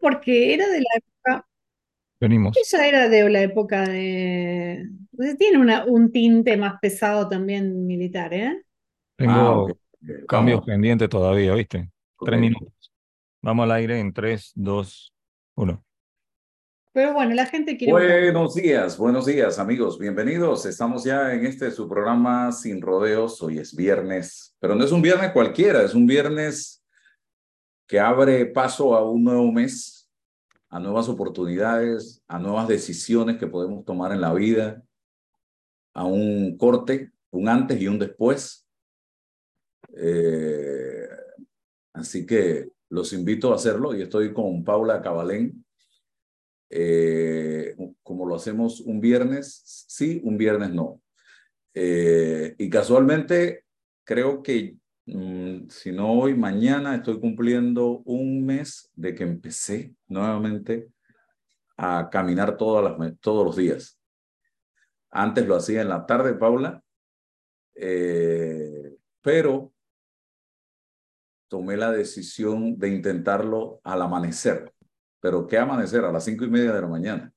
porque era de la época, Venimos. ella era de la época de, pues tiene una, un tinte más pesado también militar, ¿eh? Ah. Tengo ok, cambios pendientes todavía, ¿viste? Tres minutos. Vamos al aire en tres, dos, uno. Pero bueno, la gente quiere. Buenos días, buenos días amigos, bienvenidos. Estamos ya en este su programa Sin Rodeos. Hoy es viernes, pero no es un viernes cualquiera, es un viernes que abre paso a un nuevo mes, a nuevas oportunidades, a nuevas decisiones que podemos tomar en la vida, a un corte, un antes y un después. Eh, así que los invito a hacerlo y estoy con Paula Cabalén. Eh, como lo hacemos un viernes, sí, un viernes no. Eh, y casualmente creo que si no hoy, mañana estoy cumpliendo un mes de que empecé nuevamente a caminar todas las, todos los días. Antes lo hacía en la tarde, Paula, eh, pero tomé la decisión de intentarlo al amanecer. Pero ¿qué amanecer? A las cinco y media de la mañana.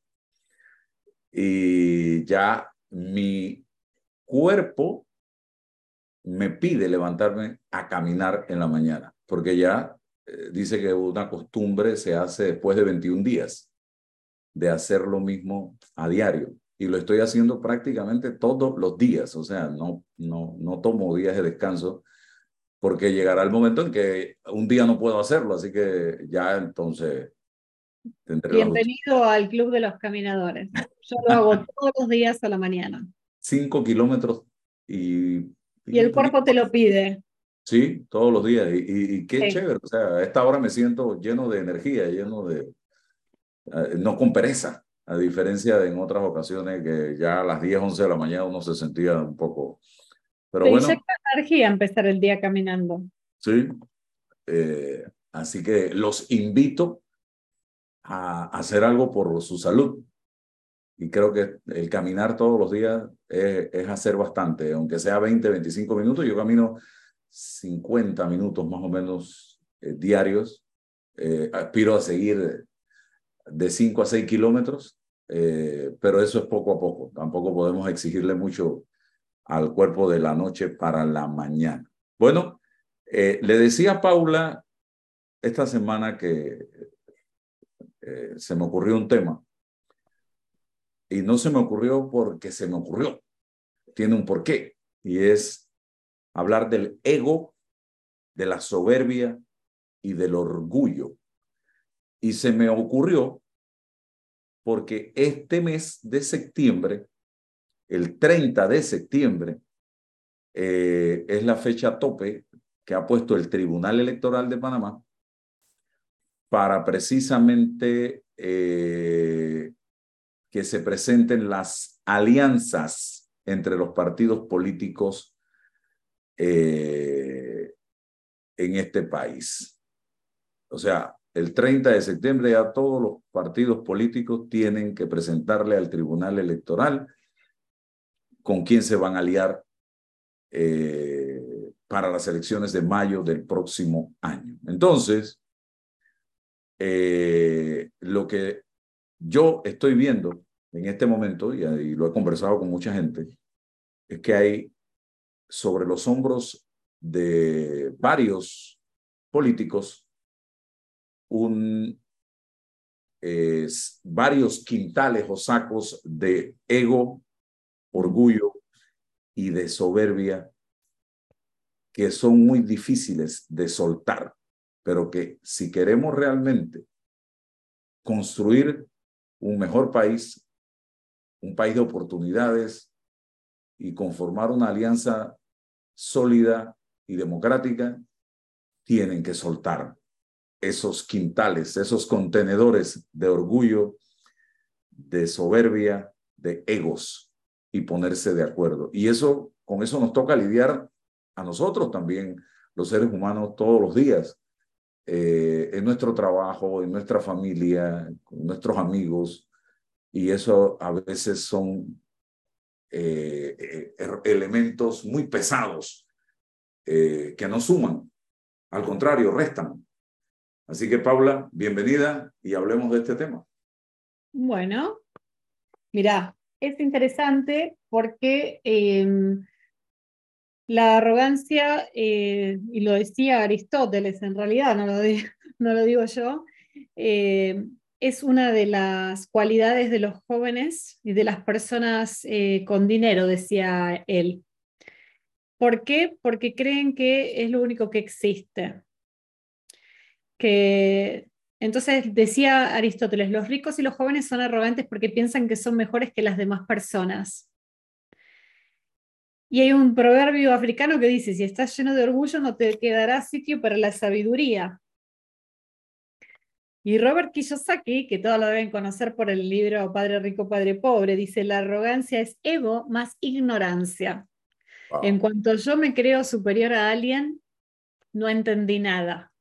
Y ya mi cuerpo me pide levantarme a caminar en la mañana, porque ya eh, dice que una costumbre se hace después de 21 días de hacer lo mismo a diario. Y lo estoy haciendo prácticamente todos los días, o sea, no, no, no tomo días de descanso, porque llegará el momento en que un día no puedo hacerlo, así que ya entonces tendré. Bienvenido al Club de los Caminadores. Yo lo hago todos los días a la mañana. Cinco kilómetros y... Y el cuerpo te lo pide. Sí, todos los días. Y, y, y qué Sí. chévere. O sea, a esta hora me siento lleno de energía, lleno de... no con pereza, a diferencia de en otras ocasiones que ya a las 10, 11 de la mañana uno se sentía un poco... Pero Te bueno, energía empezar el día caminando. sí. Eh, así que los invito a hacer algo por su salud. Y creo que el caminar todos los días es, hacer bastante, aunque sea 20, 25 minutos. Yo camino 50 minutos más o menos eh, diarios. Eh, aspiro a seguir de 5 a 6 kilómetros, eh, pero eso es poco a poco. Tampoco podemos exigirle mucho al cuerpo de la noche para la mañana. Bueno, eh, le decía a Paula esta semana que se me ocurrió un tema. Y no se me ocurrió porque se me ocurrió. Tiene un porqué. Y es hablar del ego, de la soberbia y del orgullo. Y se me ocurrió porque este mes de septiembre, el 30 de septiembre, eh, es la fecha tope que ha puesto el Tribunal Electoral de Panamá para precisamente eh, que se presenten las alianzas entre los partidos políticos eh, en este país. O sea, el 30 de septiembre ya todos los partidos políticos tienen que presentarle al Tribunal Electoral con quién se van a aliar eh, para las elecciones de mayo del próximo año. Entonces, eh, lo que yo estoy viendo en este momento, y, lo he conversado con mucha gente, es que hay sobre los hombros de varios políticos varios quintales o sacos de ego, orgullo y de soberbia que son muy difíciles de soltar, pero que si queremos realmente construir un mejor país, un país de oportunidades y conformar una alianza sólida y democrática, tienen que soltar esos quintales, esos contenedores de orgullo, de soberbia, de egos y ponerse de acuerdo. Y eso, con eso nos toca lidiar a nosotros también, los seres humanos, todos los días, eh, en nuestro trabajo, en nuestra familia, con nuestros amigos, y eso a veces son eh, eh, elementos muy pesados eh, que no suman, al contrario, restan. Así que Paula, bienvenida y hablemos de este tema. Bueno, mira, es interesante porque em, la arrogancia, eh, y lo decía Aristóteles en realidad, no lo, digo, yo, eh, es una de las cualidades de los jóvenes y de las personas eh, con dinero, decía él. ¿Por qué? Porque creen que es lo único que existe. Que, entonces decía Aristóteles, los ricos y los jóvenes son arrogantes porque piensan que son mejores que las demás personas. Y hay un proverbio africano que dice, si estás lleno de orgullo no te quedará sitio para la sabiduría. Y Robert Kiyosaki, que todos lo deben conocer por el libro Padre Rico, Padre Pobre, dice, la arrogancia es ego más ignorancia. En cuanto yo me creo superior a alguien, no entendí nada,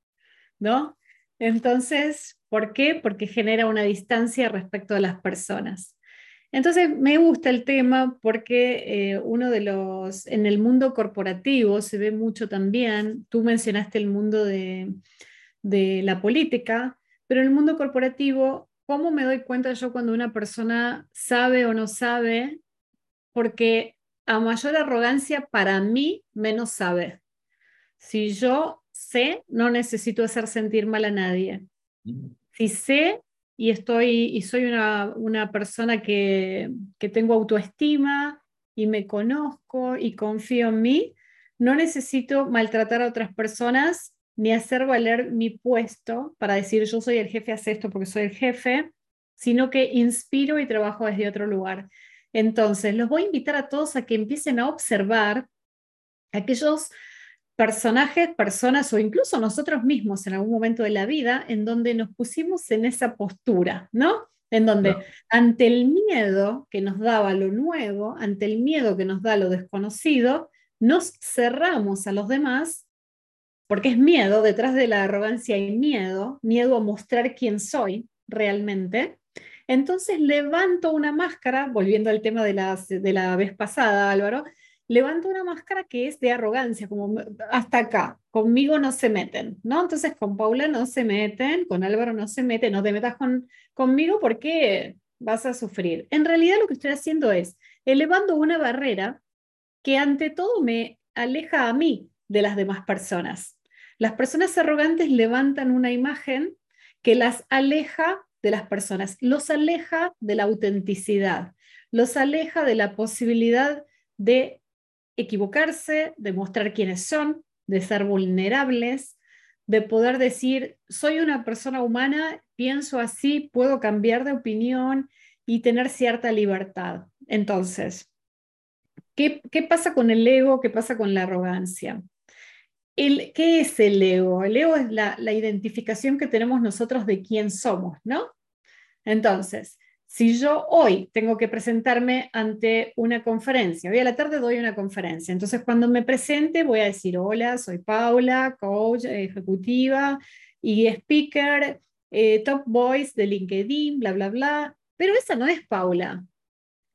¿no? Entonces, ¿por qué? Porque genera una distancia respecto a las personas. Entonces, me gusta el tema porque eh, uno de los, en el mundo corporativo se ve mucho también, tú mencionaste el mundo de, de la política, pero en el mundo corporativo, ¿cómo me doy cuenta yo cuando una persona sabe o no sabe? Porque a mayor arrogancia, para mí, menos sabe. Si yo sé, no necesito hacer sentir mal a nadie. Mm. Si sé y estoy y soy una, una persona que, que tengo autoestima y me conozco y confío en mí, no necesito maltratar a otras personas ni hacer valer mi puesto para decir yo soy el jefe, hace esto porque soy el jefe, sino que inspiro y trabajo desde otro lugar. Entonces, los voy a invitar a todos a que empiecen a observar aquellos personajes, personas o incluso nosotros mismos en algún momento de la vida en donde nos pusimos en esa postura, ¿no? En donde ante el miedo que nos daba lo nuevo, ante el miedo que nos da lo desconocido, nos cerramos a los demás porque es miedo, detrás de la arrogancia hay miedo, miedo a mostrar quién soy realmente. Entonces levanto una máscara, volviendo al tema de la, de la vez pasada, Álvaro, levanto una máscara que es de arrogancia, como hasta acá, conmigo no se meten, ¿no? Entonces con Paula no se meten, con Álvaro no se meten, no te metas con, conmigo porque vas a sufrir. En realidad lo que estoy haciendo es elevando una barrera que ante todo me aleja a mí de las demás personas. Las personas arrogantes levantan una imagen que las aleja de las personas, los aleja de la autenticidad, los aleja de la posibilidad de equivocarse, de mostrar quiénes son, de ser vulnerables, de poder decir, soy una persona humana, pienso así, puedo cambiar de opinión y tener cierta libertad. Entonces, ¿qué, qué pasa con el ego? ¿Qué pasa con la arrogancia? ¿Qué es el ego? El ego es la, identificación que tenemos nosotros de quién somos, ¿no? Entonces, si yo hoy tengo que presentarme ante una conferencia, hoy a la tarde doy una conferencia, entonces cuando me presente voy a decir, hola, soy Paula, coach ejecutiva y speaker, eh, top voice de LinkedIn, bla, bla, bla, pero esa no es Paula.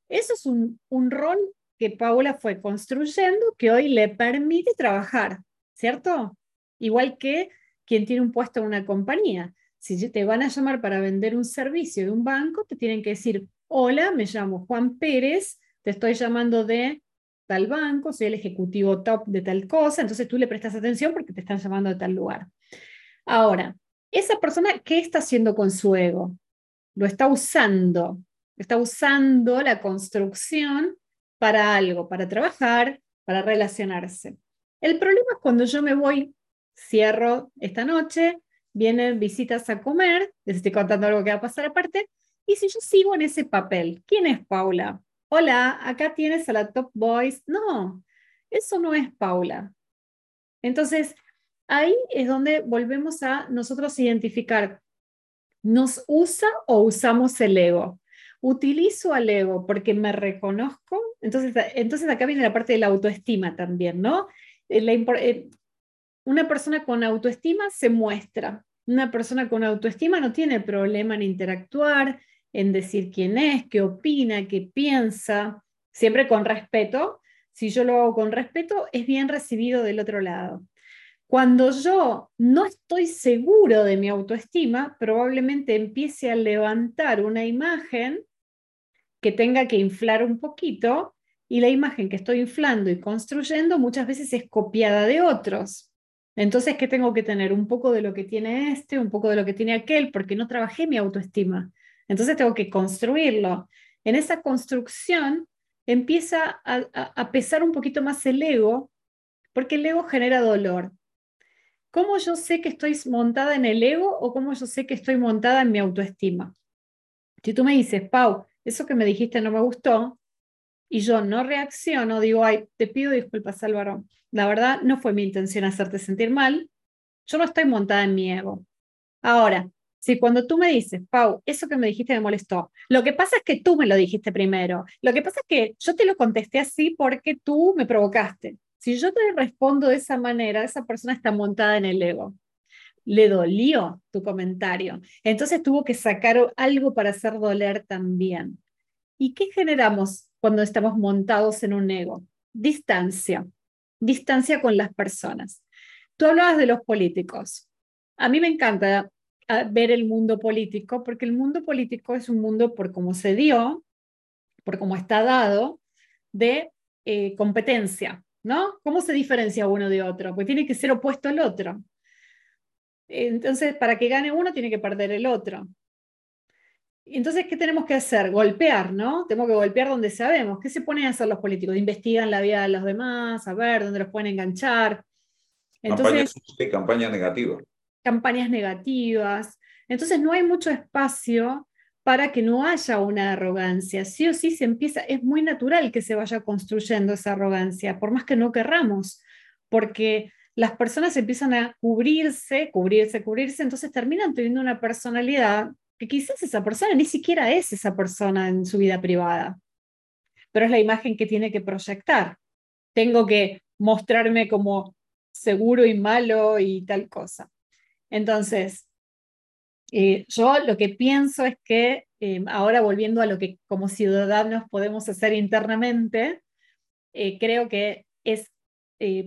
Eso es un, un rol que Paula fue construyendo que hoy le permite trabajar. ¿cierto? Igual que quien tiene un puesto en una compañía. Si te van a llamar para vender un servicio de un banco, te tienen que decir, hola, me llamo Juan Pérez, te estoy llamando de tal banco, soy el ejecutivo top de tal cosa, entonces tú le prestas atención porque te están llamando de tal lugar. Ahora, esa persona, ¿qué está haciendo con su ego? Lo está usando, está usando la construcción para algo, para trabajar, para relacionarse. El problema es cuando yo me voy, cierro esta noche, vienen visitas a comer, les estoy contando algo que va a pasar aparte, y si yo sigo en ese papel, ¿quién es Paula? Hola, acá tienes a la Top Boys. No, eso no es Paula. Entonces, ahí es donde volvemos a nosotros identificar, ¿nos usa o usamos el ego? Utilizo al ego porque me reconozco, entonces, entonces acá viene la parte de la autoestima también, ¿no? Eh, eh, una persona con autoestima se muestra. Una persona con autoestima no tiene problema en interactuar, en decir quién es, qué opina, qué piensa, siempre con respeto. Si yo lo hago con respeto, es bien recibido del otro lado. Cuando yo no estoy seguro de mi autoestima, probablemente empiece a levantar una imagen que tenga que inflar un poquito y la imagen que estoy inflando y construyendo muchas veces es copiada de otros. Entonces, ¿qué tengo que tener? Un poco de lo que tiene este, un poco de lo que tiene aquel, porque no trabajé mi autoestima. Entonces tengo que construirlo. En esa construcción empieza a, pesar un poquito más el ego, porque el ego genera dolor. ¿Cómo yo sé que estoy montada en el ego o cómo yo sé que estoy montada en mi autoestima? Si tú me dices, Pau, eso que me dijiste no me gustó, y yo no reacciono, digo, ay, te pido disculpas, Álvaro. La verdad, no fue mi intención hacerte sentir mal. Yo no estoy montada en mi ego. Ahora, si cuando tú me dices, Pau, eso que me dijiste me molestó, lo que pasa es que tú me lo dijiste primero. Lo que pasa es que yo te lo contesté así porque tú me provocaste. Si yo te respondo de esa manera, esa persona está montada en el ego. Le dolió tu comentario. Entonces tuvo que sacar algo para hacer doler también. ¿Y qué generamos cuando estamos montados en un ego? Distancia. Distancia con las personas. Tú hablabas de los políticos. A mí me encanta ver el mundo político, porque el mundo político es un mundo por cómo se dio, por cómo está dado, de eh, competencia, ¿no? ¿Cómo se diferencia uno de otro? Pues tiene que ser opuesto al otro. Entonces, para que gane uno, tiene que perder el otro. Entonces, ¿qué tenemos que hacer? Golpear, ¿no? Tenemos que golpear donde sabemos. ¿Qué se ponen a hacer los políticos? Investigan la vida de los demás, a ver dónde los pueden enganchar. Entonces, campaña negativa campañas negativas. Entonces no hay mucho espacio para que no haya una arrogancia. Sí o sí se empieza, es muy natural que se vaya construyendo esa arrogancia, por más que no querramos, porque las personas empiezan a cubrirse, cubrirse, cubrirse, entonces terminan teniendo una personalidad que quizás esa persona ni siquiera es esa persona en su vida privada, pero es la imagen que tiene que proyectar. Tengo que mostrarme como seguro y malo y tal cosa. Entonces, eh, yo lo que pienso es que eh, ahora volviendo a lo que como ciudadanos podemos hacer internamente, eh, creo que es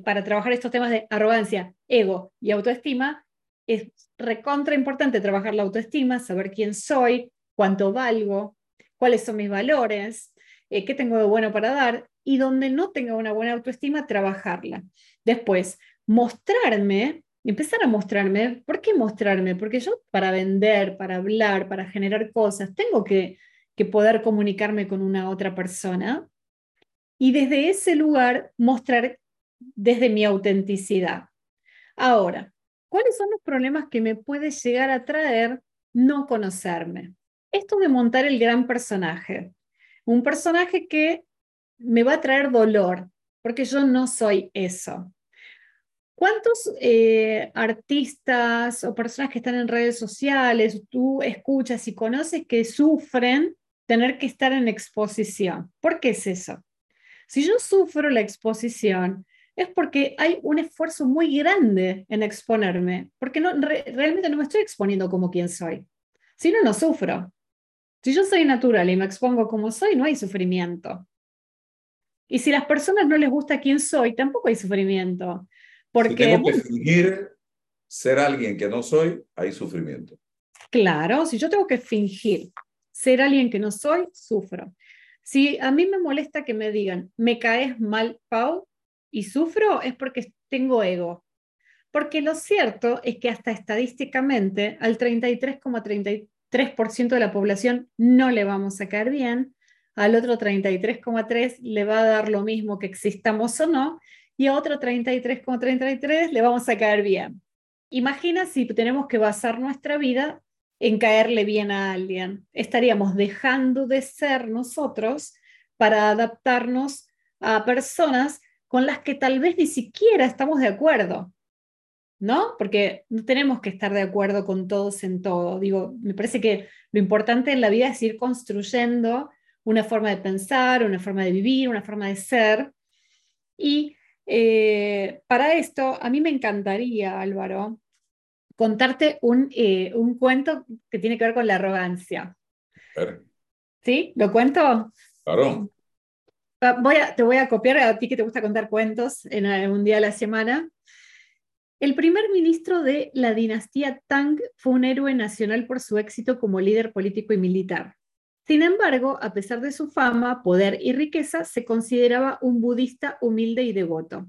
para trabajar estos temas de arrogancia, ego y autoestima, es recontra importante trabajar la autoestima, saber quién soy, cuánto valgo, cuáles son mis valores, qué tengo de bueno para dar y donde no tenga una buena autoestima, trabajarla. Después, mostrarme empezar a mostrarme. ¿Por qué mostrarme? Porque yo para vender, para hablar, para generar cosas, tengo que, que poder comunicarme con una otra persona y desde ese lugar mostrar desde mi autenticidad. Ahora, ¿cuáles son los problemas que me puede llegar a traer no conocerme? Esto de montar el gran personaje, un personaje que me va a traer dolor, porque yo no soy eso. ¿Cuántos eh, artistas o personas que están en redes sociales tú escuchas y conoces que sufren tener que estar en exposición? ¿Por qué es eso? Si yo sufro la exposición, es porque hay un esfuerzo muy grande en exponerme, porque no, realmente no me estoy exponiendo como quien soy. Si no, no sufro. Si yo soy natural y me expongo como soy, no hay sufrimiento. Y si a las personas no les gusta quién soy, tampoco hay sufrimiento. Porque, tengo que fingir ser alguien que no soy, hay sufrimiento. Claro, si yo tengo que fingir ser alguien que no soy, sufro. Si a mí me molesta que me digan, me caes mal, Pau, y sufro, es porque tengo ego. Porque lo cierto es que hasta estadísticamente al 33,33% de la población no le vamos a caer bien, al otro 33,3% le va a dar lo mismo que existamos o no, y a otro 33,33 le vamos a caer bien. Imagina si tenemos que basar nuestra vida en caerle bien a alguien. Estaríamos dejando de ser nosotros para adaptarnos a personas con las que tal vez ni siquiera estamos de acuerdo, ¿no? Porque no tenemos que estar de acuerdo con todos en todo. Digo, me parece que lo importante en la vida es ir construyendo una forma de pensar, una forma de vivir, una forma de ser. Y eh, para esto, a mí me encantaría, Álvaro, contarte un, eh, un cuento que tiene que ver con la arrogancia. ¿Sí? ¿Lo cuento? Claro. Ah, a, te voy a copiar a ti que te gusta contar cuentos en un día a la semana. El primer ministro de la dinastía Tang fue un héroe nacional por su éxito como líder político y militar. Sin embargo, a pesar de su fama, poder y riqueza, se consideraba un budista humilde y devoto.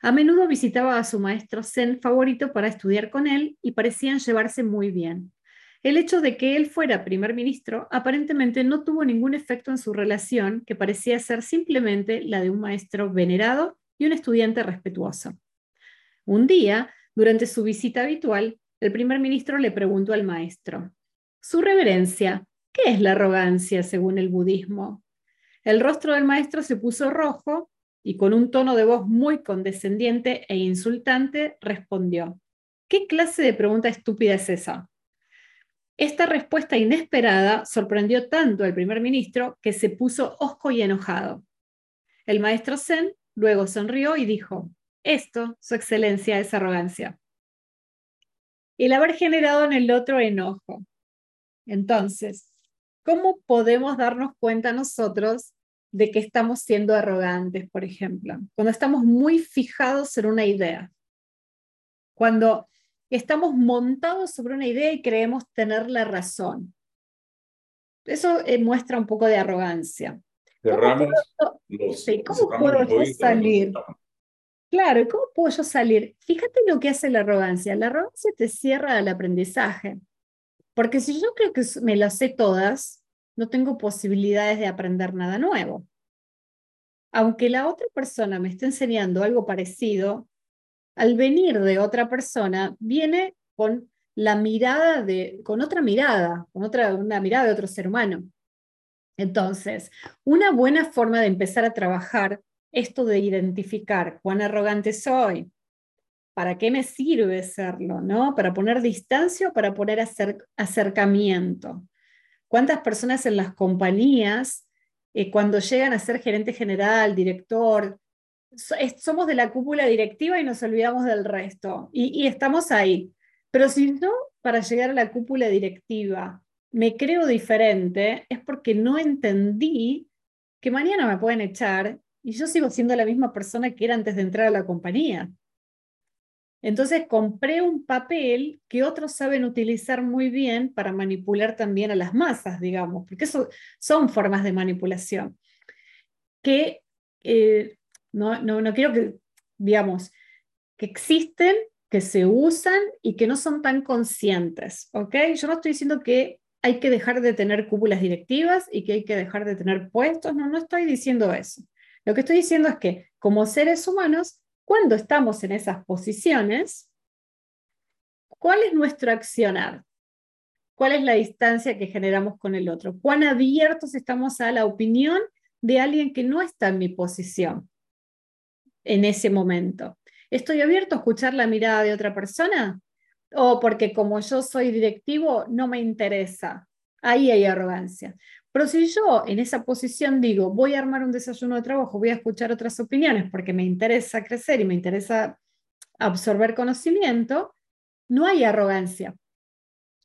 A menudo visitaba a su maestro Zen favorito para estudiar con él y parecían llevarse muy bien. El hecho de que él fuera primer ministro aparentemente no tuvo ningún efecto en su relación, que parecía ser simplemente la de un maestro venerado y un estudiante respetuoso. Un día, durante su visita habitual, el primer ministro le preguntó al maestro, Su reverencia, ¿Qué es la arrogancia según el budismo? El rostro del maestro se puso rojo y con un tono de voz muy condescendiente e insultante respondió, ¿qué clase de pregunta estúpida es esa? Esta respuesta inesperada sorprendió tanto al primer ministro que se puso hosco y enojado. El maestro Zen luego sonrió y dijo, esto, su excelencia, es arrogancia. El haber generado en el otro enojo. Entonces, ¿Cómo podemos darnos cuenta nosotros de que estamos siendo arrogantes, por ejemplo? Cuando estamos muy fijados en una idea. Cuando estamos montados sobre una idea y creemos tener la razón. Eso eh, muestra un poco de arrogancia. ¿Cómo puedo, yo salir? Claro, ¿cómo puedo yo salir? Fíjate lo que hace la arrogancia. La arrogancia te cierra al aprendizaje. Porque si yo creo que me las sé todas, no tengo posibilidades de aprender nada nuevo. Aunque la otra persona me esté enseñando algo parecido, al venir de otra persona, viene con la mirada de, con otra mirada, con otra, una mirada de otro ser humano. Entonces, una buena forma de empezar a trabajar esto de identificar cuán arrogante soy, ¿Para qué me sirve serlo? ¿no? ¿Para poner distancia o para poner acercamiento? ¿Cuántas personas en las compañías, eh, cuando llegan a ser gerente general, director, somos de la cúpula directiva y nos olvidamos del resto? Y, estamos ahí. Pero si no, para llegar a la cúpula directiva, me creo diferente, es porque no entendí que mañana me pueden echar y yo sigo siendo la misma persona que era antes de entrar a la compañía. Entonces compré un papel que otros saben utilizar muy bien para manipular también a las masas, digamos, porque eso son formas de manipulación que eh, no, no, quiero que, digamos, que existen, que se usan y que no son tan conscientes, ¿ok? Yo no estoy diciendo que hay que dejar de tener cúpulas directivas y que hay que dejar de tener puestos, no, no estoy diciendo eso. Lo que estoy diciendo es que como seres humanos cuando estamos en esas posiciones, ¿cuál es nuestro accionar? ¿Cuál es la distancia que generamos con el otro? ¿Cuán abiertos estamos a la opinión de alguien que no está en mi posición en ese momento? ¿Estoy abierto a escuchar la mirada de otra persona? ¿O porque como yo soy directivo no me interesa? Ahí hay arrogancia. Pero si yo en esa posición digo, voy a armar un desayuno de trabajo, voy a escuchar otras opiniones porque me interesa crecer y me interesa absorber conocimiento, no hay arrogancia.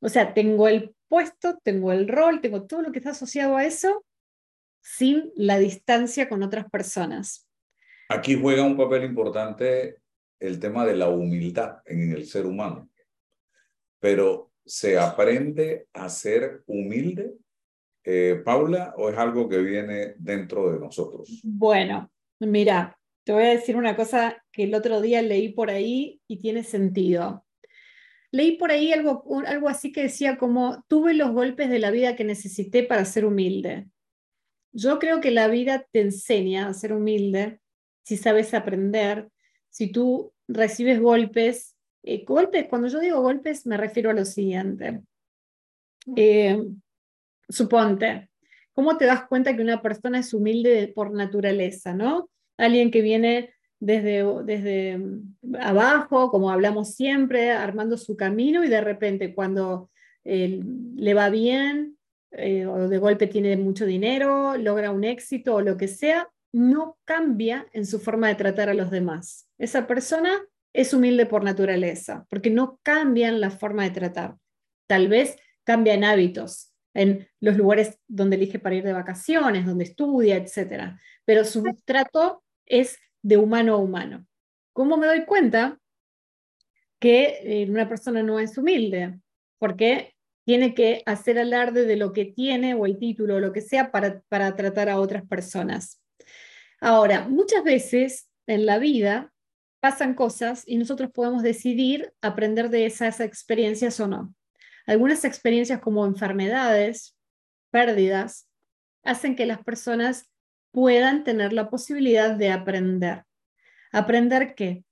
O sea, tengo el puesto, tengo el rol, tengo todo lo que está asociado a eso sin la distancia con otras personas. Aquí juega un papel importante el tema de la humildad en el ser humano. Pero se aprende a ser humilde eh, Paula, o es algo que viene dentro de nosotros? Bueno, mira, te voy a decir una cosa que el otro día leí por ahí y tiene sentido. Leí por ahí algo, algo así que decía como, tuve los golpes de la vida que necesité para ser humilde. Yo creo que la vida te enseña a ser humilde si sabes aprender, si tú recibes golpes. Eh, golpes, cuando yo digo golpes me refiero a lo siguiente. Eh, suponte, ¿cómo te das cuenta que una persona es humilde por naturaleza, ¿no? Alguien que viene desde, desde mm, abajo, como hablamos siempre, armando su camino y de repente cuando eh, le va bien o de golpe tiene mucho dinero, logra un éxito o lo que sea, no cambia en su forma de tratar a los demás. Esa persona es humilde por naturaleza, porque no cambia en la forma de tratar. Tal vez cambian hábitos, en los lugares donde elige para ir de vacaciones, donde estudia, etc. Pero su trato es de humano a humano. ¿Cómo me doy cuenta? que eh, una persona no es humilde, porque tiene que hacer alarde de lo que tiene o el título o lo que sea para, para tratar a otras personas. Ahora, muchas veces en la vida pasan cosas y nosotros podemos decidir aprender de esas experiencias o no. Algunas experiencias como enfermedades, pérdidas, hacen que las personas puedan tener la posibilidad de aprender. ¿Aprender qué?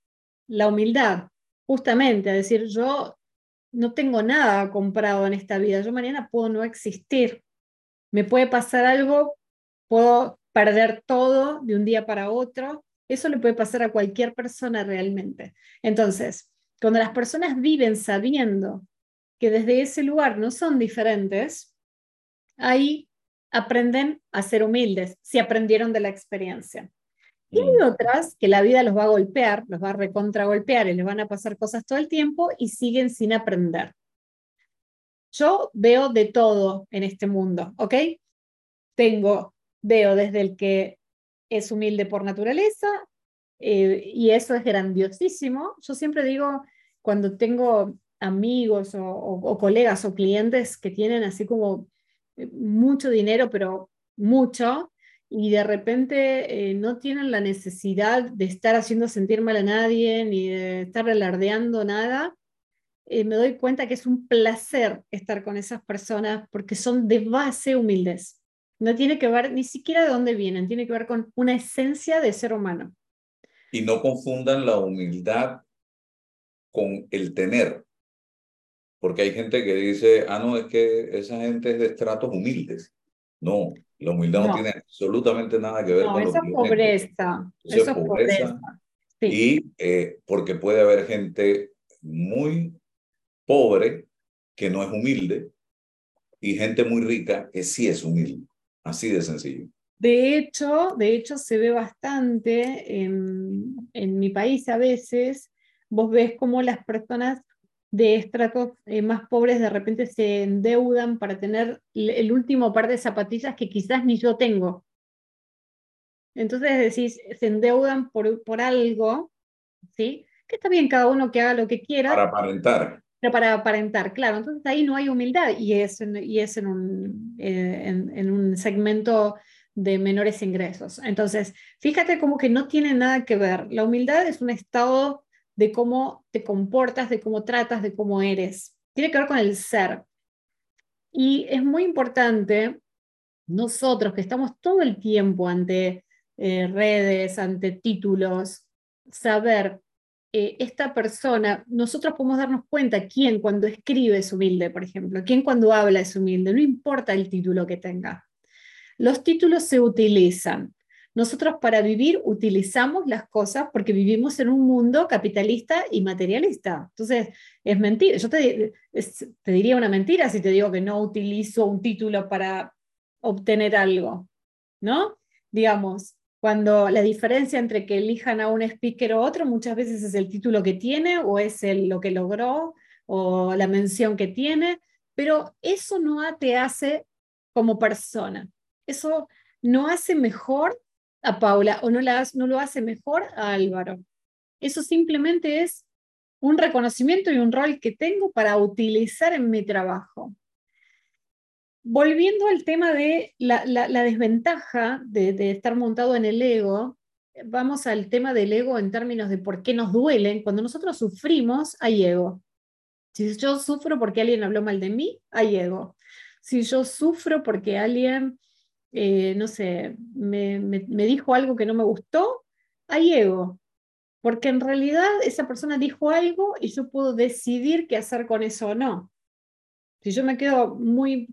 La humildad, justamente, a decir, yo no tengo nada comprado en esta vida, yo mañana puedo no existir, me puede pasar algo, puedo perder todo de un día para otro, eso le puede pasar a cualquier persona realmente. Entonces, cuando las personas viven sabiendo que desde ese lugar no son diferentes, ahí aprenden a ser humildes, si aprendieron de la experiencia. Y hay mm. otras que la vida los va a golpear, los va a recontragolpear y les van a pasar cosas todo el tiempo y siguen sin aprender. Yo veo de todo en este mundo, ¿ok? Tengo, veo desde el que es humilde por naturaleza eh, y eso es grandiosísimo. Yo siempre digo, cuando tengo amigos o colegas o clientes que tienen así como eh, mucho dinero, pero mucho, y de repente eh, no tienen la necesidad de estar haciendo sentir mal a nadie, ni de estar alardeando nada, eh, me doy cuenta que es un placer estar con esas personas porque son de base humildes. No tiene que ver ni siquiera de dónde vienen, tiene que ver con una esencia de ser humano. Y no confundan la humildad con el tener. Porque hay gente que dice, ah, no, es que esa gente es de estratos humildes. No, la humildad no, tiene absolutamente nada que ver con esa pobreza. Eso, es pobreza. Y eh, porque puede haber gente muy pobre que no es humilde y gente muy rica que sí es humilde. Así de sencillo. De hecho, de hecho se ve bastante en, en mi país a veces, vos ves cómo las personas de estratos eh, más pobres de repente se endeudan para tener el último par de zapatillas que quizás ni yo tengo. Entonces decís, se endeudan por, por algo, ¿sí? Que está bien cada uno que haga lo que quiera. Para aparentar. Para aparentar, claro. Entonces ahí no hay humildad y es, y es en, un, eh, en un segmento de menores ingresos. Entonces, fíjate como que no tiene nada que ver. La humildad es un estado de cómo te comportas, de cómo tratas, de cómo eres. Tiene que ver con el ser. Y es muy importante, nosotros que estamos todo el tiempo ante eh, redes, ante títulos, saber eh, esta persona, nosotros podemos darnos cuenta quién cuando escribe es humilde, por ejemplo, quién cuando habla es humilde, no importa el título que tenga. Los títulos se utilizan nosotros para vivir utilizamos las cosas porque vivimos en un mundo capitalista y materialista. Entonces, es mentira. Yo te, te diría una mentira si te digo que no utilizo un título para obtener algo, ¿no? Digamos, cuando la diferencia entre que elijan a un speaker o otro muchas veces es el título que tiene o es el, lo que logró o la mención que tiene, pero eso no te hace como persona. Eso no hace mejor a Paula o no, no lo hace mejor a Álvaro. Eso simplemente es un reconocimiento y un rol que tengo para utilizar en mi trabajo. Volviendo al tema de la, desventaja de, de, estar montado en el ego, vamos al tema del ego en términos de por qué nos duelen. Cuando nosotros sufrimos, hay ego. Si yo sufro porque alguien habló mal de mí, hay ego. Si yo sufro porque alguien eh, no sé, me, dijo algo que no me gustó, hay ego. Porque en realidad esa persona dijo algo y yo puedo decidir qué hacer con eso o no. Si yo me quedo muy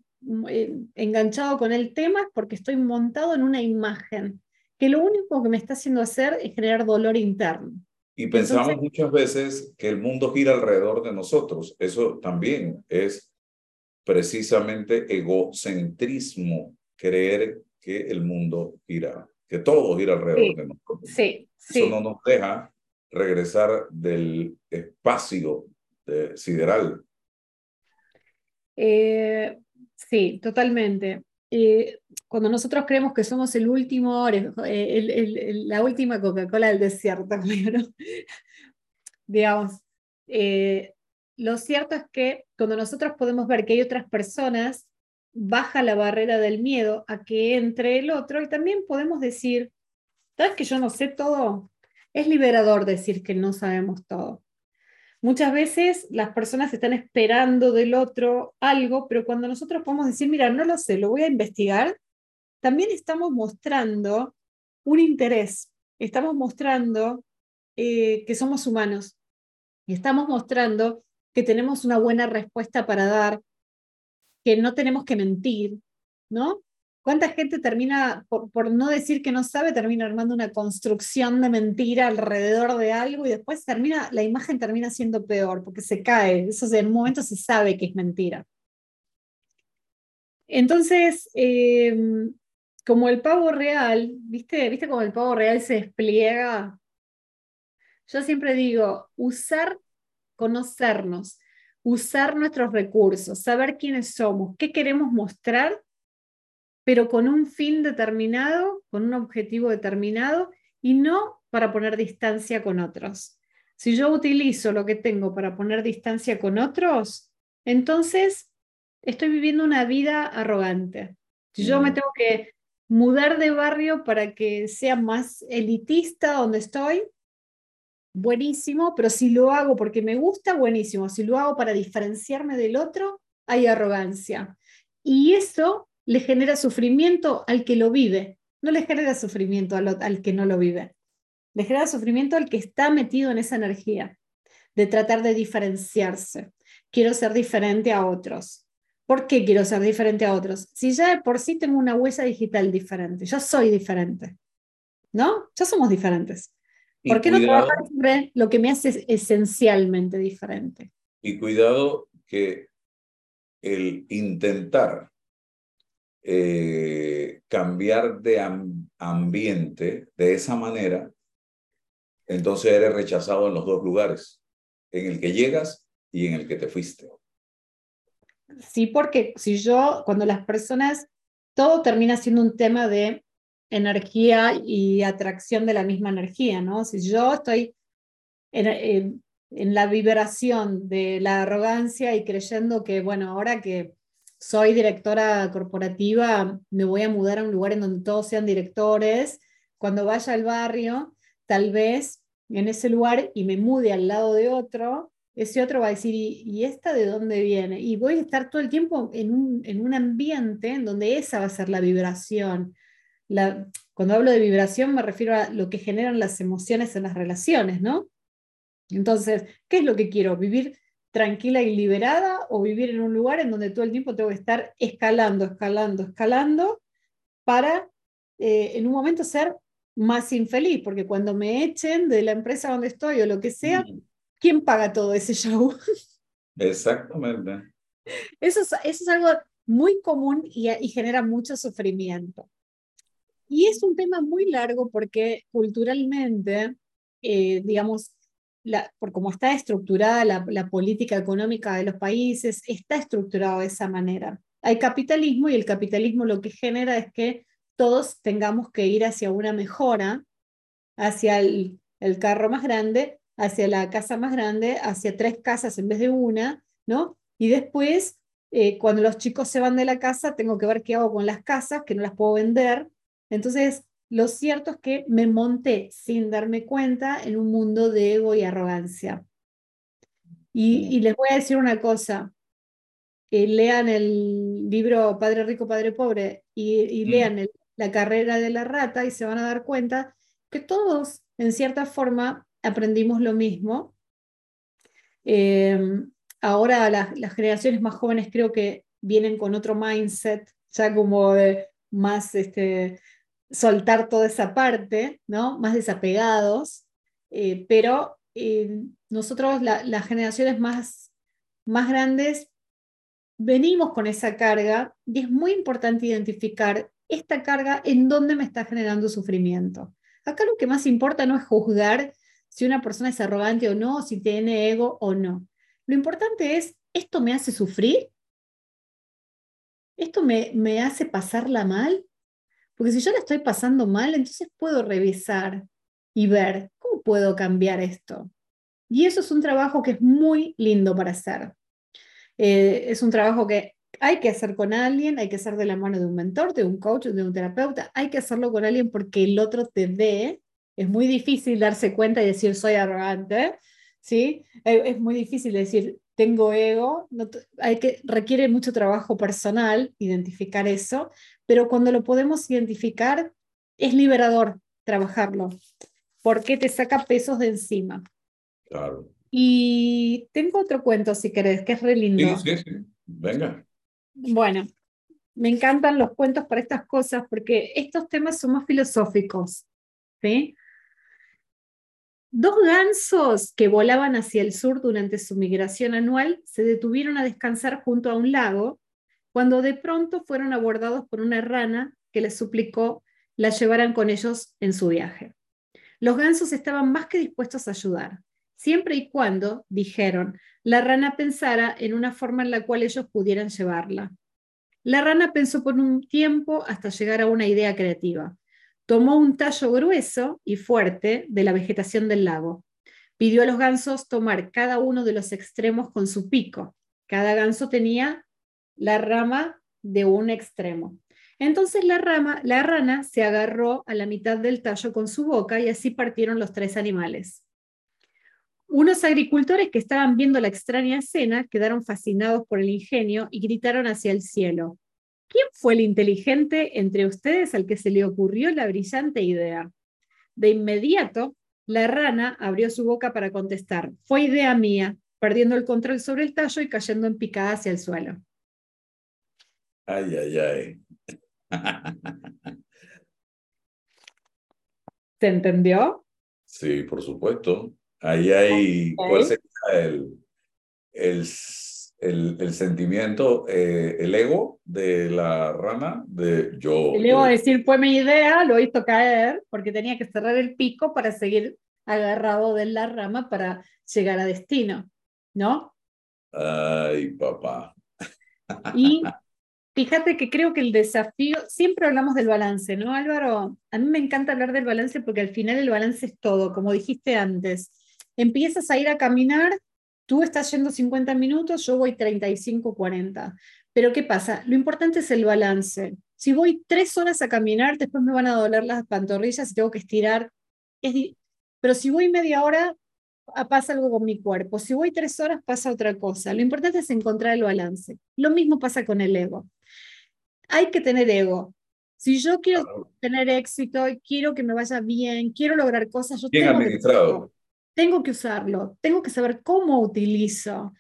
enganchado con el tema es porque estoy montado en una imagen que lo único que me está haciendo hacer es generar dolor interno. Y pensamos muchas veces que el mundo gira alrededor de nosotros. Eso también es precisamente egocentrismo creer que el mundo gira, que todo gira alrededor de nosotros. Sí, Eso no nos deja regresar del espacio sideral. Eh, sí, totalmente. Eh, cuando nosotros creemos que somos el último, eh, la última Coca-Cola del desierto, digamos, eh, lo cierto es que cuando nosotros podemos ver que hay otras personas, baja la barrera del miedo a que entre el otro y también podemos decir, ¿sabes que yo no sé todo? Es liberador decir que no sabemos todo. Muchas veces las personas están esperando del otro algo, pero cuando nosotros podemos decir, mira, no lo sé, lo voy a investigar, también estamos mostrando un interés, estamos mostrando eh, que somos humanos y estamos mostrando que tenemos una buena respuesta para dar, que no tenemos que mentir, ¿no? ¿Cuánta gente termina, por, no decir que no sabe, termina armando una construcción de mentira alrededor de algo y después termina, la imagen termina siendo peor porque se cae, eso en un momento se sabe que es mentira. Entonces, em, como el pavo real, ¿viste? ¿Viste cómo el pavo real se despliega? Yo siempre digo, usar, conocernos, usar nuestros recursos, saber quiénes somos, qué queremos mostrar pero con un fin determinado, con un objetivo determinado y no para poner distancia con otros. Si yo utilizo lo que tengo para poner distancia con otros, entonces estoy viviendo una vida arrogante. Si yo me mm. tengo que mudar de barrio para que sea más elitista donde estoy, buenísimo, pero si lo hago porque me gusta, buenísimo. Si lo hago para diferenciarme del otro, hay arrogancia. Y eso le genera sufrimiento al que lo vive, no le genera sufrimiento al, que no lo vive. Le genera sufrimiento al que está metido en esa energía de tratar de diferenciarse. Quiero ser diferente a otros. ¿Por qué quiero ser diferente a otros? Si ya de por sí tengo una huella digital diferente, yo soy diferente, ¿no? Ya somos diferentes. ¿Por qué no trabajar sobre lo que me hace esencialmente diferente? Y cuidado que el intentar eh, cambiar de ambiente de esa manera, entonces eres rechazado en los dos lugares, en el que llegas y en el que te fuiste. Sí, porque si yo, cuando las personas, todo termina siendo un tema de energía y atracción de la misma energía, ¿no? Si yo estoy en, en la vibración de la arrogancia y creyendo que, bueno, ahora que soy directora corporativa, me voy a mudar a un lugar en donde todos sean directores. Cuando vaya al barrio, tal vez en ese lugar y me mude al lado de otro, ese otro va a decir, ¿y, esta de dónde viene? Y voy a estar todo el tiempo en un, en un ambiente en donde esa va a ser la vibración. Cuando hablo de vibración me refiero a lo que generan las emociones en las relaciones, ¿no? Entonces, ¿qué es lo que quiero? Vivir tranquila y liberada o vivir en un lugar en donde todo el tiempo tengo que estar escalando, escalando, escalando para eh, en un momento ser más infeliz, porque cuando me echen de la empresa donde estoy o lo que sea, mm. ¿quién paga todo ese show? Exactamente. Eso es, eso es algo muy común y, y genera mucho sufrimiento. Y es un tema muy largo porque culturalmente, eh, digamos, por cómo está estructurada la, política económica de los países, está estructurado de esa manera. Hay capitalismo y el capitalismo lo que genera es que todos tengamos que ir hacia una mejora, hacia el, carro más grande, hacia la casa más grande, hacia tres casas en vez de una, ¿no? Y después, eh, cuando los chicos se van de la casa, tengo que ver qué hago con las casas, que no las puedo vender. Entonces, lo cierto es que me monté sin darme cuenta en un mundo de ego y arrogancia. Y, les voy a decir una cosa. Eh, lean el libro Padre Rico, Padre Pobre y, lean La carrera de la rata y se van a dar cuenta que todos, en cierta forma, aprendimos lo mismo. Em, ahora las generaciones más jóvenes creo que vienen con otro mindset, ya como de más este, soltar toda esa parte, ¿no? Más desapegados, eh, pero eh, nosotros, las generaciones más, más grandes, venimos con esa carga y es muy importante identificar esta carga en dónde me está generando sufrimiento. Acá lo que más importa no es juzgar si una persona es arrogante o no, si tiene ego o no. Lo importante es, ¿esto me hace sufrir? ¿Esto me, me hace pasarla mal? Porque si yo la estoy pasando mal, entonces puedo revisar y ver cómo puedo cambiar esto. Y eso es un trabajo que es muy lindo para hacer. Eh, es un trabajo que hay que hacer con alguien, hay que hacer de la mano de un mentor, de un coach, de un terapeuta, hay que hacerlo con alguien porque el otro te ve. Es muy difícil darse cuenta y decir soy arrogante, ¿sí? Eh, es muy difícil decir tengo ego, hay que, requiere mucho trabajo personal identificar eso, pero cuando lo podemos identificar es liberador trabajarlo, porque te saca pesos de encima. Claro. Y tengo otro cuento, si querés, que es re lindo. Sí, sí, sí. Venga. Bueno, me encantan los cuentos para estas cosas porque estos temas son más filosóficos. ¿sí? Dos gansos que volaban hacia el sur durante su migración anual se detuvieron a descansar junto a un lago cuando de pronto fueron abordados por una rana que les suplicó la llevaran con ellos en su viaje. Los gansos estaban más que dispuestos a ayudar, siempre y cuando, dijeron, la rana pensara en una forma en la cual ellos pudieran llevarla. La rana pensó por un tiempo hasta llegar a una idea creativa. Tomó un tallo grueso y fuerte de la vegetación del lago. Pidió a los gansos tomar cada uno de los extremos con su pico. Cada ganso tenía la rama de un extremo. Entonces la, rama, la rana se agarró a la mitad del tallo con su boca y así partieron los tres animales. Unos agricultores que estaban viendo la extraña escena quedaron fascinados por el ingenio y gritaron hacia el cielo. ¿Quién fue el inteligente entre ustedes al que se le ocurrió la brillante idea? De inmediato, la rana abrió su boca para contestar. Fue idea mía, perdiendo el control sobre el tallo y cayendo en picada hacia el suelo. Ay, ay, ay. ¿Se entendió? Sí, por supuesto. Ahí hay, ¿cuál sería el, el, el, sentimiento, eh, el ego de la rana? De yo. El ego decir, fue mi idea, lo hizo caer, porque tenía que cerrar el pico para seguir agarrado de la rama para llegar a destino, ¿no? Ay, papá. Y Fíjate que creo que el desafío, siempre hablamos del balance, ¿no, Álvaro? A mí me encanta hablar del balance porque al final el balance es todo, como dijiste antes. Empiezas a ir a caminar, tú estás yendo 50 minutos, yo voy 35, 40. Pero ¿qué pasa? Lo importante es el balance. Si voy tres horas a caminar, después me van a doler las pantorrillas y tengo que estirar. Pero si voy media hora, pasa algo con mi cuerpo. Si voy tres horas, pasa otra cosa. Lo importante es encontrar el balance. Lo mismo pasa con el ego. Hay que tener ego. Si yo quiero tener éxito, quiero que me vaya bien, quiero lograr cosas, yo tengo que, tengo que usarlo, tengo que saber cómo utilizo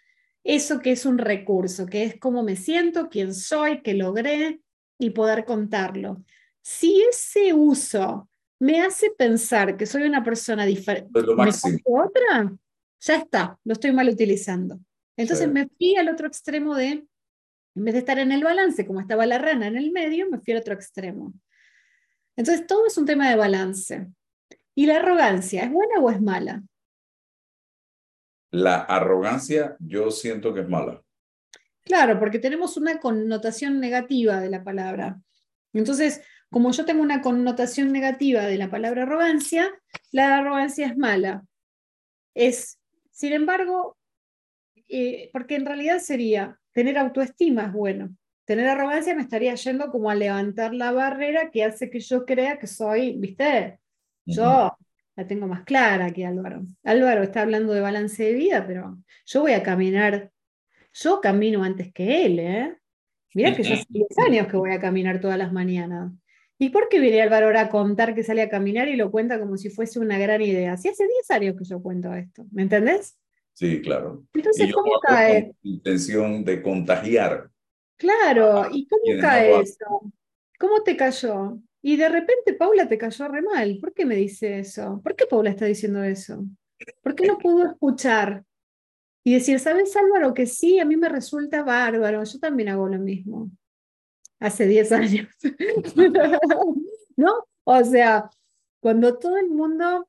eso que es un recurso, que es cómo me siento, quién soy, qué logré y poder contarlo. Si ese uso me hace pensar que soy una persona diferente otra, ya está, lo estoy mal utilizando. Entonces me fui al otro extremo de, en vez de estar en el balance, como estaba la rana en el medio, me fui al otro extremo. Entonces todo es un tema de balance. ¿Y la arrogancia es buena o es mala? La arrogancia yo siento que es mala. Claro, porque tenemos una connotación negativa de la palabra. Entonces, como yo tengo una connotación negativa de la palabra arrogancia, la arrogancia es mala. Es, sin embargo, eh, porque en realidad sería tener autoestima es bueno. Tener arrogancia me estaría yendo como a levantar la barrera que hace que yo crea que soy, ¿viste? Yo la tengo más clara que Álvaro. Álvaro está hablando de balance de vida, pero yo voy a caminar, yo camino antes que él, ¿eh? Mirá que yo hace 10 años que voy a caminar todas las mañanas. ¿Y por qué viene Álvaro a contar que sale a caminar y lo cuenta como si fuese una gran idea? Si hace 10 años que yo cuento esto, ¿me entendés? Sí, claro. Entonces, ¿cómo cae? Con intención de contagiar. Claro, ¿y cómo cae eso? ¿Cómo te cayó? Y de repente Paula te cayó re mal. ¿Por qué me dice eso? ¿Por qué Paula está diciendo eso? ¿Por qué no pudo escuchar? Y decir, ¿sabes Álvaro que sí? A mí me resulta bárbaro, yo también hago lo mismo hace 10 años. ¿No? O sea, cuando todo el mundo,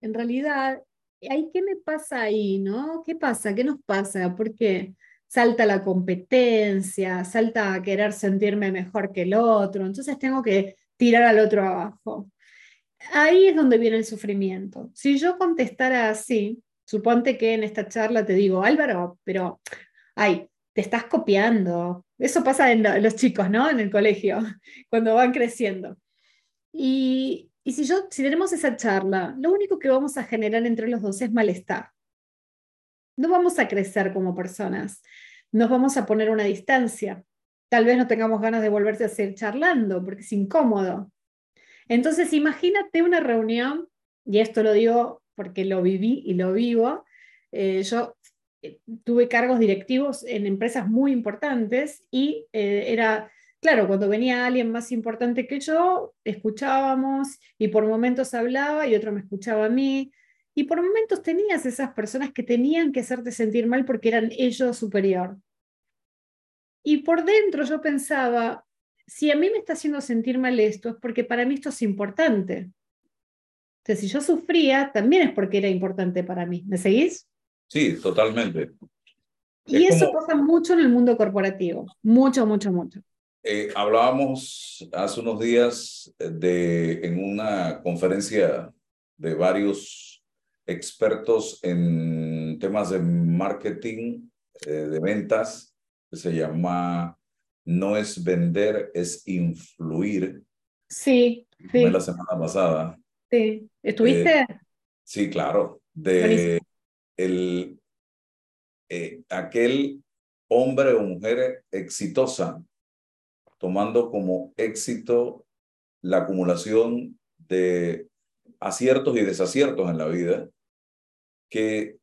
en realidad, ¿qué me pasa ahí? ¿No? ¿Qué pasa? ¿Qué nos pasa? Porque salta la competencia, salta a querer sentirme mejor que el otro, entonces tengo que tirar al otro abajo. Ahí es donde viene el sufrimiento. Si yo contestara así, suponte que en esta charla te digo, Álvaro, pero, ay, te estás copiando. Eso pasa en los chicos, ¿no? En el colegio, cuando van creciendo. Y, si, yo, si tenemos esa charla, lo único que vamos a generar entre los dos es malestar. No vamos a crecer como personas, nos vamos a poner una distancia. Tal vez no tengamos ganas de volverse a seguir charlando porque es incómodo. Entonces, imagínate una reunión, y esto lo digo porque lo viví y lo vivo. Eh, yo eh, tuve cargos directivos en empresas muy importantes y eh, era claro, cuando venía alguien más importante que yo, escuchábamos y por momentos hablaba y otro me escuchaba a mí. Y por momentos tenías esas personas que tenían que hacerte sentir mal porque eran ellos superior. Y por dentro yo pensaba, si a mí me está haciendo sentir mal esto, es porque para mí esto es importante. Entonces, si yo sufría, también es porque era importante para mí. ¿Me seguís? Sí, totalmente. Y eso pasa mucho en el mundo corporativo. Mucho, mucho, mucho. Eh, hablábamos hace unos días de, en una conferencia de varios expertos en temas de marketing, eh, de ventas, que se llama No es vender, es influir. Sí, sí. la semana pasada. Sí. ¿Estuviste? Eh, sí, claro. De el, aquel hombre o mujer exitosa tomando como éxito la acumulación de aciertos y desaciertos en la vida, que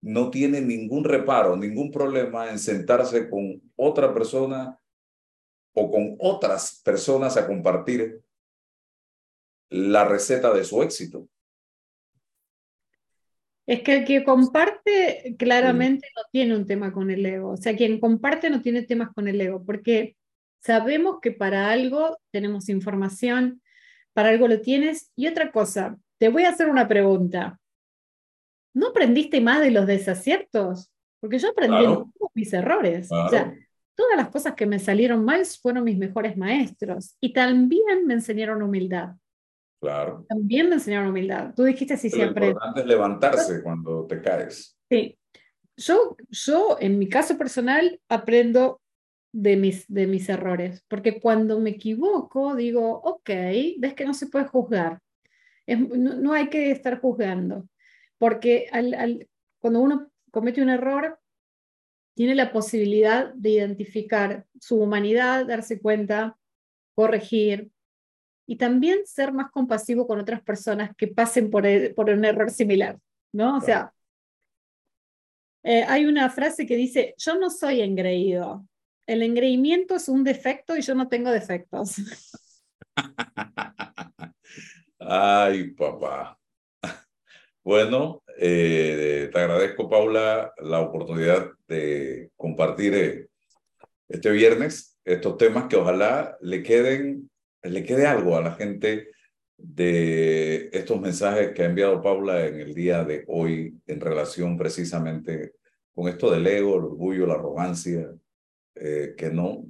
no tiene ningún reparo, ningún problema en sentarse con otra persona o con otras personas a compartir la receta de su éxito. Es que el que comparte claramente no tiene un tema con el ego. O sea, quien comparte no tiene temas con el ego, porque sabemos que para algo tenemos información, para algo lo tienes. Y otra cosa, te voy a hacer una pregunta. ¿No aprendiste más de los desaciertos? Porque yo aprendí todos mis errores. O sea, todas las cosas que me salieron mal fueron mis mejores maestros y también me enseñaron humildad. Claro. También me enseñaron humildad. Tú dijiste si siempre. Lo importante es levantarse cuando te caes. Sí. Yo, yo, en mi caso personal, aprendo de mis, de mis errores, porque cuando me equivoco, digo, ok, ves que no se puede juzgar. no, hay que estar juzgando, porque al, al, cuando uno comete un error, tiene la posibilidad de identificar su humanidad, darse cuenta, corregir, y también ser más compasivo con otras personas que pasen por, por un error similar, ¿no? O sea, eh, hay una frase que dice, yo no soy engreído, el engreimiento es un defecto y yo no tengo defectos. Ay, papá. Bueno, eh, te agradezco, Paula, la oportunidad de compartir eh, este viernes estos temas que ojalá le queden le quede algo a la gente de estos mensajes que ha enviado Paula en el día de hoy en relación precisamente con esto del ego, el orgullo, la arrogancia, eh, que no,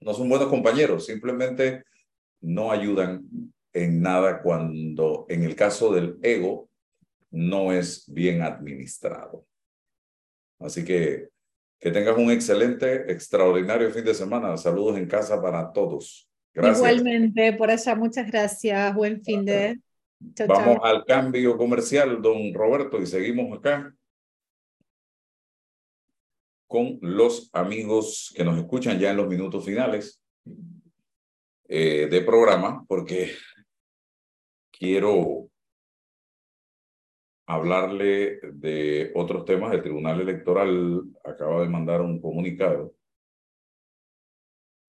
no son buenos compañeros, simplemente no ayudan en nada cuando en el caso del ego no es bien administrado. Así que que tengas un excelente, extraordinario fin de semana. Saludos en casa para todos. Igualmente, por allá, muchas gracias. Buen fin de. Vamos al cambio comercial, don Roberto, y seguimos acá con los amigos que nos escuchan ya en los minutos finales eh, de programa, porque quiero hablarle de otros temas. El Tribunal Electoral acaba de mandar un comunicado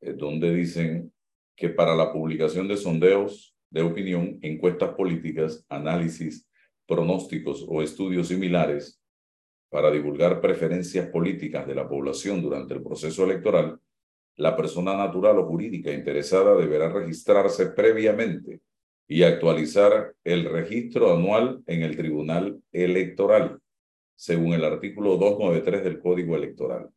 eh, donde dicen que para la publicación de sondeos de opinión, encuestas políticas, análisis, pronósticos o estudios similares para divulgar preferencias políticas de la población durante el proceso electoral, la persona natural o jurídica interesada deberá registrarse previamente y actualizar el registro anual en el Tribunal Electoral, según el artículo 293 del Código Electoral.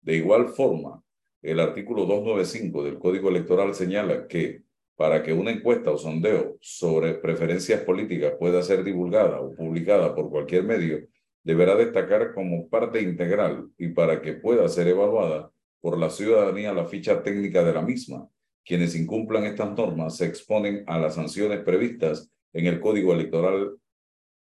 De igual forma, el artículo 295 del Código Electoral señala que para que una encuesta o sondeo sobre preferencias políticas pueda ser divulgada o publicada por cualquier medio, deberá destacar como parte integral y para que pueda ser evaluada por la ciudadanía la ficha técnica de la misma. Quienes incumplan estas normas se exponen a las sanciones previstas en el Código Electoral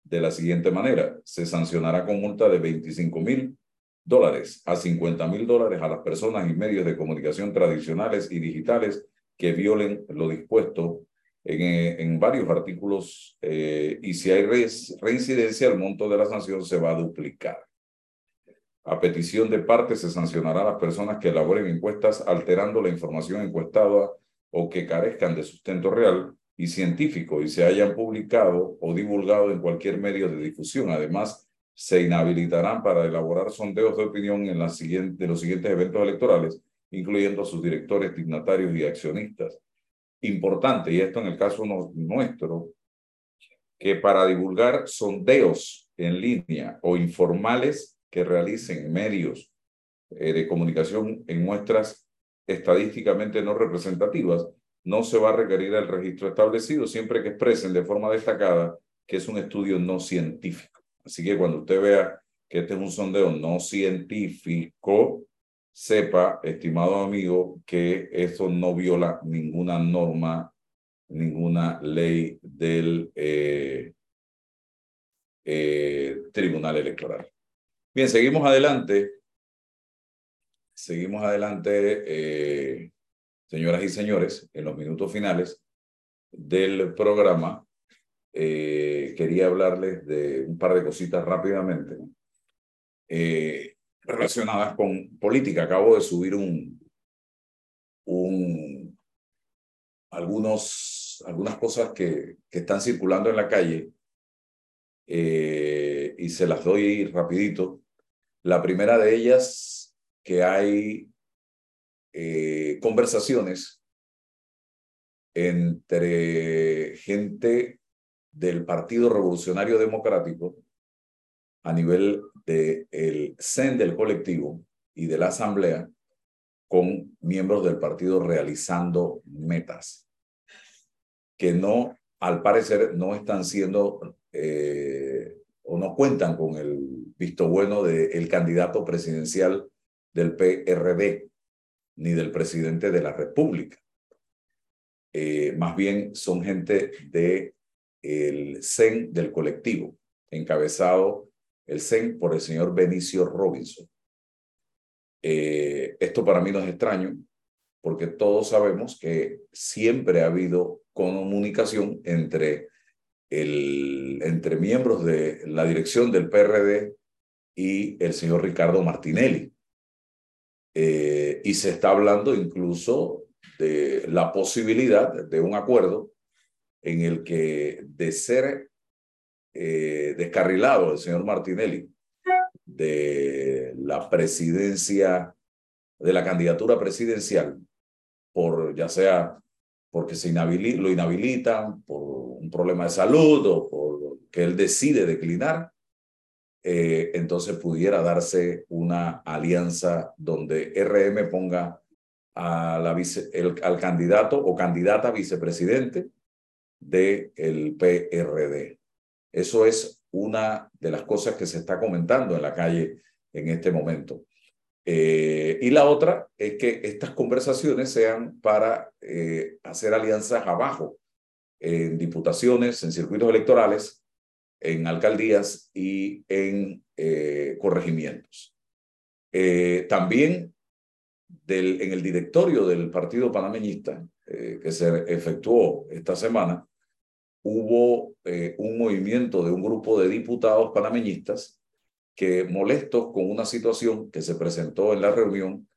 de la siguiente manera. Se sancionará con multa de 25 mil dólares a 50 mil dólares a las personas y medios de comunicación tradicionales y digitales que violen lo dispuesto en, eh, en varios artículos eh, y si hay reincidencia, el monto de la sanción se va a duplicar. A petición de parte se sancionará a las personas que elaboren encuestas alterando la información encuestada o que carezcan de sustento real y científico y se hayan publicado o divulgado en cualquier medio de difusión. Además, se inhabilitarán para elaborar sondeos de opinión en siguiente, los siguientes eventos electorales, incluyendo a sus directores, dignatarios y accionistas. Importante, y esto en el caso nuestro, que para divulgar sondeos en línea o informales que realicen medios eh, de comunicación en muestras estadísticamente no representativas, no se va a requerir el registro establecido siempre que expresen de forma destacada que es un estudio no científico. Así que cuando usted vea que este es un sondeo no científico, sepa, estimado amigo, que eso no viola ninguna norma, ninguna ley del eh, eh, Tribunal Electoral. Bien, seguimos adelante. Seguimos adelante, eh, señoras y señores, en los minutos finales del programa. Quería hablarles de un par de cositas rápidamente relacionadas con política. Acabo de subir un, un algunos, algunas cosas que, que están circulando en la calle eh, y se las doy rapidito. La primera de ellas, que hay eh, conversaciones entre gente del Partido Revolucionario Democrático a nivel del el CEN del colectivo y de la asamblea con miembros del partido realizando metas que no, al parecer, no están siendo eh, o no cuentan con el visto bueno del candidato presidencial del PRD ni del presidente de la República. Eh, más bien son gente de el CEN del colectivo, encabezado el CEN por el señor Benicio Robinson. Eh, esto para mí no es extraño, porque todos sabemos que siempre ha habido comunicación entre, el, entre miembros de la dirección del PRD y el señor Ricardo Martinelli. Eh, y se está hablando incluso de la posibilidad de un acuerdo en el que de ser eh, descarrilado el señor Martinelli de la presidencia, de la candidatura presidencial, por ya sea porque se lo inhabilitan por un problema de salud o por que él decide declinar, eh, entonces pudiera darse una alianza donde RM ponga a la vice, el, al candidato o candidata vicepresidente del el PRD. Eso es una de las cosas que se está comentando en la calle en este momento. Eh, y la otra es que estas conversaciones sean para eh, hacer alianzas abajo, en diputaciones, en circuitos electorales, en alcaldías y en eh, corregimientos. también en el directorio del Partido Panameñista, que se efectuó esta semana, hubo eh, un movimiento de un grupo de diputados panameñistas que, molestos con una situación que se presentó en la reunión,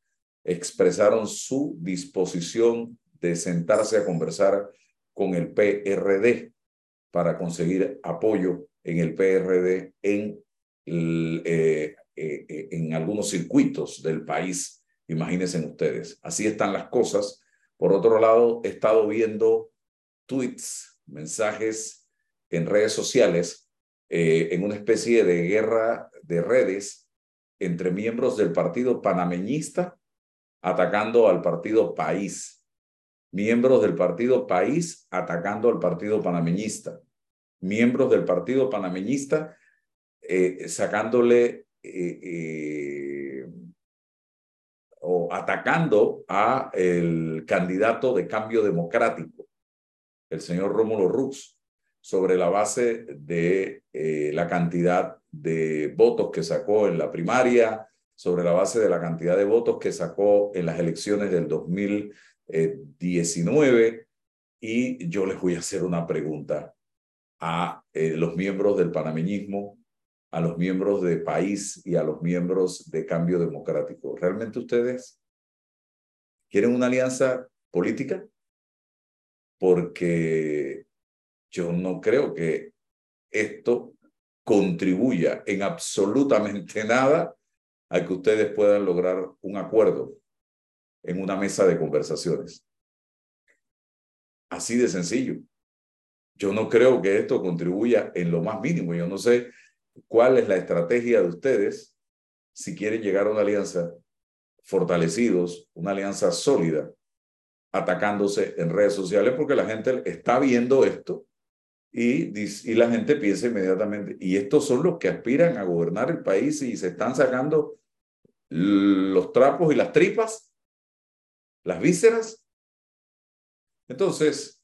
expresaron su disposición de sentarse a conversar con el PRD para conseguir apoyo en el PRD en, eh, eh, en algunos circuitos del país. Imagínense ustedes. Así están las cosas. Por otro lado, he estado viendo tweets mensajes en redes sociales eh, en una especie de guerra de redes entre miembros del partido panameñista atacando al partido País. miembros del partido País atacando al partido panameñista, miembros del partido panameñista eh, sacándole eh, o atacando a el candidato de cambio democrático, el señor Rómulo Rux, sobre la base de la cantidad de votos que sacó en la primaria, sobre la base de la cantidad de votos que sacó en las elecciones del 2019. Y yo les voy a hacer una pregunta a los miembros del panameñismo a los miembros de país y a los miembros de cambio democrático. ¿Realmente ustedes quieren una alianza política? Porque yo no creo que esto contribuya en absolutamente nada a que ustedes puedan lograr un acuerdo en una mesa de conversaciones. Así de sencillo. Yo no creo que esto contribuya en lo más mínimo. Yo no sé cuál es la estrategia de ustedes si quieren llegar a una alianza fortalecidos, una alianza sólida, atacándose en redes sociales, porque la gente está viendo esto y, y la gente piensa inmediatamente, y estos son los que aspiran a gobernar el país y se están sacando los trapos y las tripas, las vísceras. Entonces,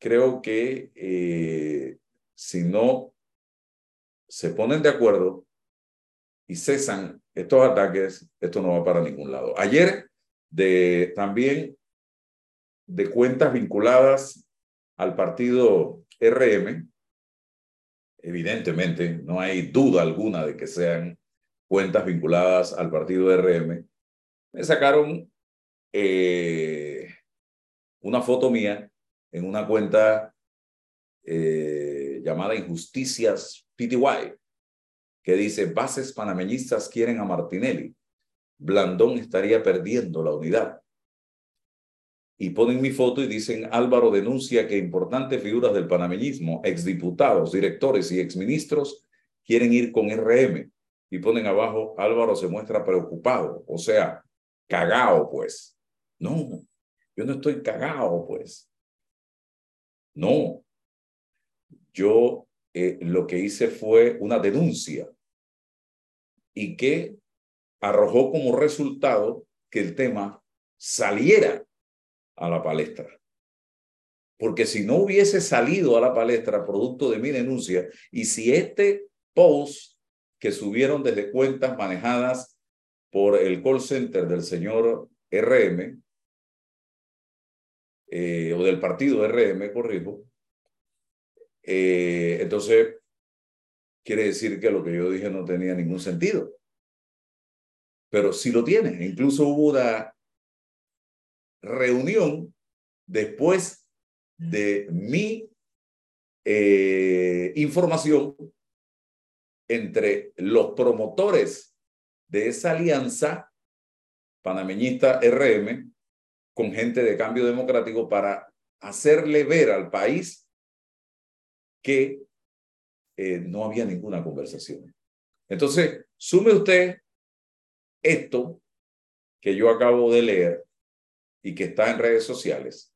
creo que eh, si no se ponen de acuerdo y cesan estos ataques, esto no va para ningún lado. Ayer, de, también de cuentas vinculadas al partido RM, evidentemente, no hay duda alguna de que sean cuentas vinculadas al partido RM, me sacaron eh, una foto mía en una cuenta eh, llamada Injusticias PTY, que dice, bases panameñistas quieren a Martinelli. Blandón estaría perdiendo la unidad. Y ponen mi foto y dicen, Álvaro denuncia que importantes figuras del panameñismo, exdiputados, directores y exministros, quieren ir con RM. Y ponen abajo, Álvaro se muestra preocupado, o sea, cagao, pues. No, yo no estoy cagao, pues. No. Yo eh, lo que hice fue una denuncia y que arrojó como resultado que el tema saliera a la palestra. Porque si no hubiese salido a la palestra producto de mi denuncia y si este post que subieron desde cuentas manejadas por el call center del señor RM eh, o del partido RM, corrijo, eh, entonces, quiere decir que lo que yo dije no tenía ningún sentido. Pero sí lo tiene. Incluso hubo una reunión después de mi eh, información entre los promotores de esa alianza panameñista RM con gente de cambio democrático para hacerle ver al país que eh, no había ninguna conversación. Entonces, sume usted esto que yo acabo de leer y que está en redes sociales,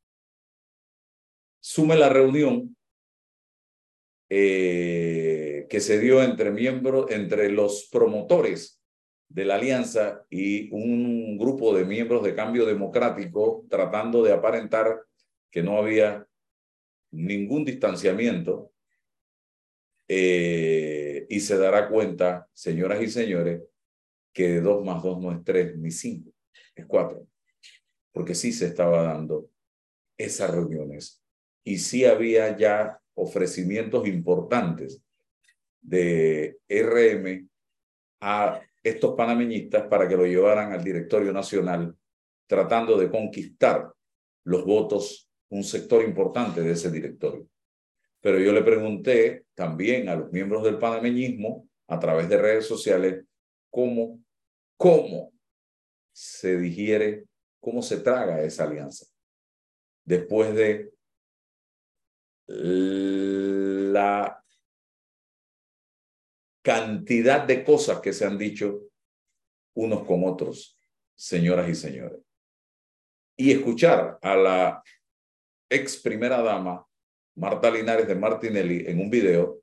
sume la reunión eh, que se dio entre miembros, entre los promotores de la alianza y un grupo de miembros de cambio democrático tratando de aparentar que no había ningún distanciamiento eh, y se dará cuenta, señoras y señores, que dos más dos no es tres ni cinco, es cuatro. Porque sí se estaba dando esas reuniones y sí había ya ofrecimientos importantes de RM a estos panameñistas para que lo llevaran al directorio nacional, tratando de conquistar los votos, un sector importante de ese directorio. Pero yo le pregunté también a los miembros del panameñismo a través de redes sociales cómo, cómo se digiere, cómo se traga esa alianza. Después de la cantidad de cosas que se han dicho unos con otros, señoras y señores. y escuchar a la ex primera dama, Marta Linares de Martinelli, en un video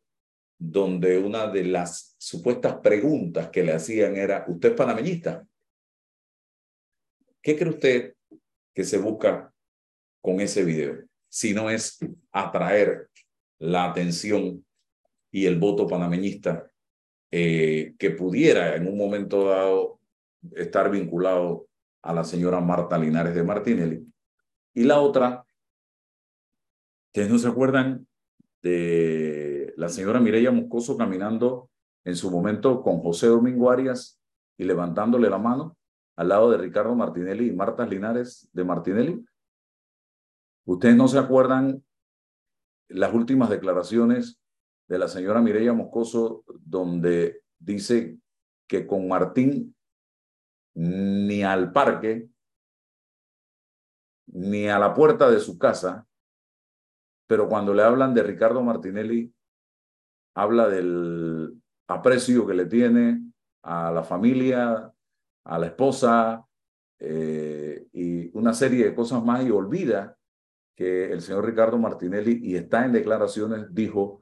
donde una de las supuestas preguntas que le hacían era, ¿usted es panameñista? ¿Qué cree usted que se busca con ese video? Si no es atraer la atención y el voto panameñista eh, que pudiera en un momento dado estar vinculado a la señora Marta Linares de Martinelli. Y la otra, que no se acuerdan de la señora Mireya Moscoso caminando en su momento con José Domingo Arias y levantándole la mano al lado de Ricardo Martinelli y Marta Linares de Martinelli. Ustedes no se acuerdan las últimas declaraciones de la señora Mireya Moscoso, donde dice que con Martín ni al parque, ni a la puerta de su casa, pero cuando le hablan de Ricardo Martinelli, habla del aprecio que le tiene a la familia, a la esposa eh, y una serie de cosas más y olvida que el señor Ricardo Martinelli, y está en declaraciones, dijo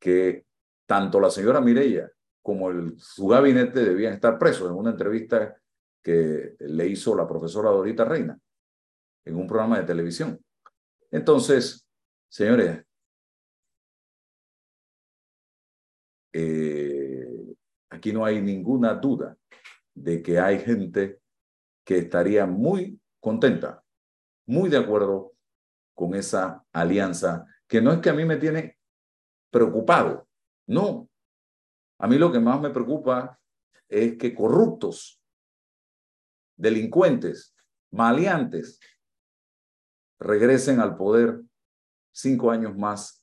que tanto la señora Mireya como su gabinete debían estar presos en una entrevista que le hizo la profesora Dorita Reina en un programa de televisión. Entonces, señores, eh, aquí no hay ninguna duda de que hay gente que estaría muy contenta, muy de acuerdo con esa alianza, que no es que a mí me tiene preocupado. No. A mí lo que más me preocupa es que corruptos, delincuentes, maleantes, regresen al poder cinco años más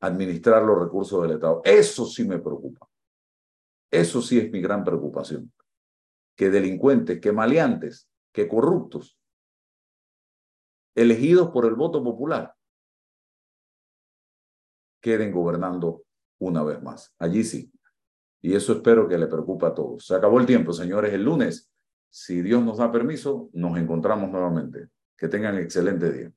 administrar los recursos del Estado. Eso sí me preocupa. Eso sí es mi gran preocupación. Que delincuentes, que maleantes, que corruptos, elegidos por el voto popular, queden gobernando una vez más. Allí sí. Y eso espero que le preocupe a todos. Se acabó el tiempo, señores. El lunes, si Dios nos da permiso, nos encontramos nuevamente. Que tengan excelente día.